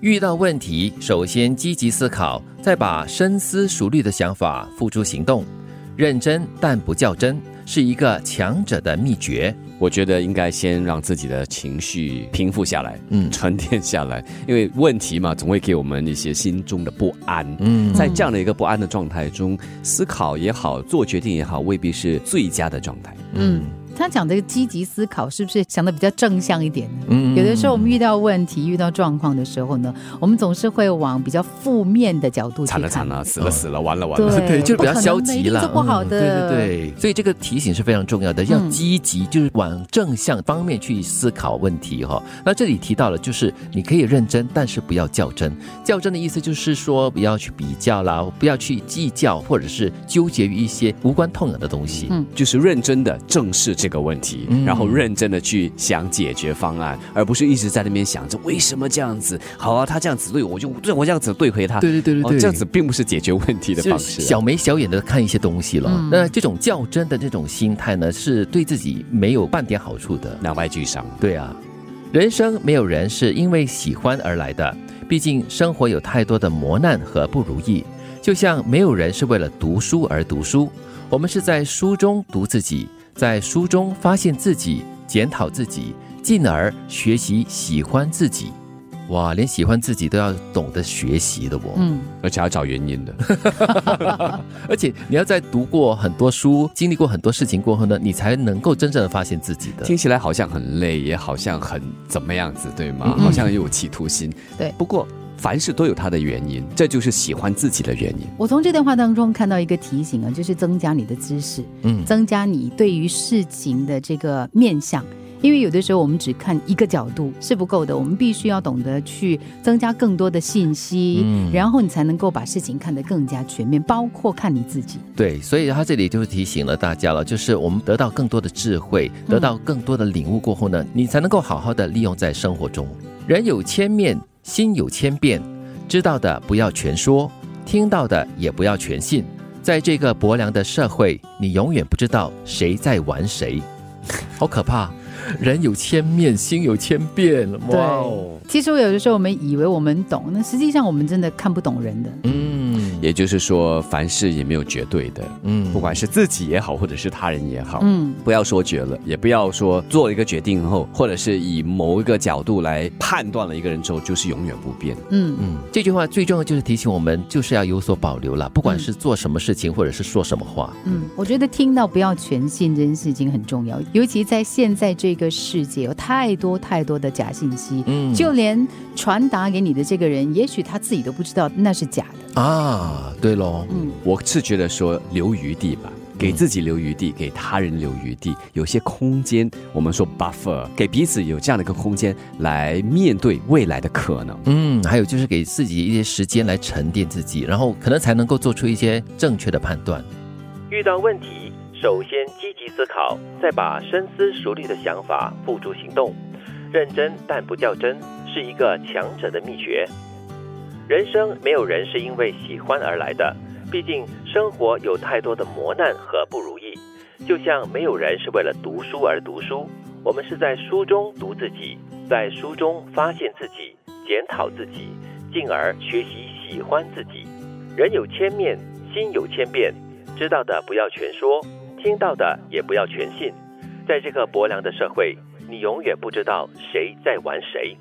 遇到问题，首先积极思考，再把深思熟虑的想法付诸行动。认真但不较真，是一个强者的秘诀。我觉得应该先让自己的情绪平复下来，嗯沉淀下来，因为问题嘛，总会给我们一些心中的不安。嗯在这样的一个不安的状态中，思考也好，做决定也好，未必是最佳的状态。嗯，他讲的积极思考，是不是想的比较正向一点呢？嗯有的时候我们遇到问题、遇到状况的时候呢，我们总是会往比较负面的角度去看。惨了惨了，死了死了，完了完了。对对，就是比较消极了，不好的嗯对对对，所以这个提醒是非常重要的，要嗯积极，就是往正向方面去思考问题哈、那这里提到了，就是你可以认真，但是不要较真。较真的意思就是说，不要去比较啦，不要去计较，或者是纠结于一些无关痛痒的东西。嗯就是认真的正视这个问题，嗯然后认真的去想解决方案，而不是一直在那边想着为什么这样子。好啊，他这样子对我就对我这样子对回他。对对对对对，哦，这样子并不是解决问题的方式啊。小眉小眼的看一些东西了。嗯那这种较真的这种心态呢，是对自己没有半点好处的。两败俱伤。对啊，人生没有人是因为喜欢而来的，毕竟生活有太多的磨难和不如意。就像没有人是为了读书而读书，我们是在书中读自己，在书中发现自己，检讨自己，进而学习喜欢自己。哇，连喜欢自己都要懂得学习的哦。嗯，而且要找原因的。而且你要在读过很多书、经历过很多事情过后呢，你才能够真正的发现自己的。听起来好像很累，也好像很怎么样子，对吗？嗯好像有企图心。对不过凡事都有它的原因，这就是喜欢自己的原因。我从这段话当中看到一个提醒啊，就是增加你的知识，嗯增加你对于事情的这个面相。因为有的时候我们只看一个角度是不够的，我们必须要懂得去增加更多的信息，嗯然后你才能够把事情看得更加全面，包括看你自己。对，所以他这里就是提醒了大家了，就是我们得到更多的智慧，得到更多的领悟过后呢，你才能够好好的利用在生活中。人有千面，心有千变，知道的不要全说，听到的也不要全信。在这个薄凉的社会，你永远不知道谁在玩谁，好可怕！人有千面，心有千变，哇哦，其实有的时候我们以为我们懂，那实际上我们真的看不懂人的。嗯也就是说，凡事也没有绝对的，嗯。不管是自己也好，或者是他人也好，嗯，不要说绝了，也不要说做了一个决定后，或者是以某一个角度来判断了一个人之后，就是永远不变。嗯。嗯，这句话最重要就是提醒我们，就是要有所保留了，不管是做什么事情，或者是说什么话。嗯，我觉得听到不要全信这件事情很重要，尤其在现在这个世界有太多太多的假信息，嗯。就连传达给你的这个人，也许他自己都不知道那是假的。啊，对喽，嗯，我是觉得说留余地吧。给自己留余地，给他人留余地，有些空间，我们说 buffer，给彼此有这样的一个空间来面对未来的可能。嗯，还有就是给自己一些时间来沉淀自己，然后可能才能够做出一些正确的判断。遇到问题，首先积极思考，再把深思熟虑的想法付诸行动。认真但不较真，是一个强者的秘诀。人生没有人是因为喜欢而来的，毕竟生活有太多的磨难和不如意。就像没有人是为了读书而读书，我们是在书中读自己，在书中发现自己，检讨自己，进而学习喜欢自己。人有千面，心有千变，知道的不要全说，听到的也不要全信。在这个薄凉的社会，你永远不知道谁在玩谁。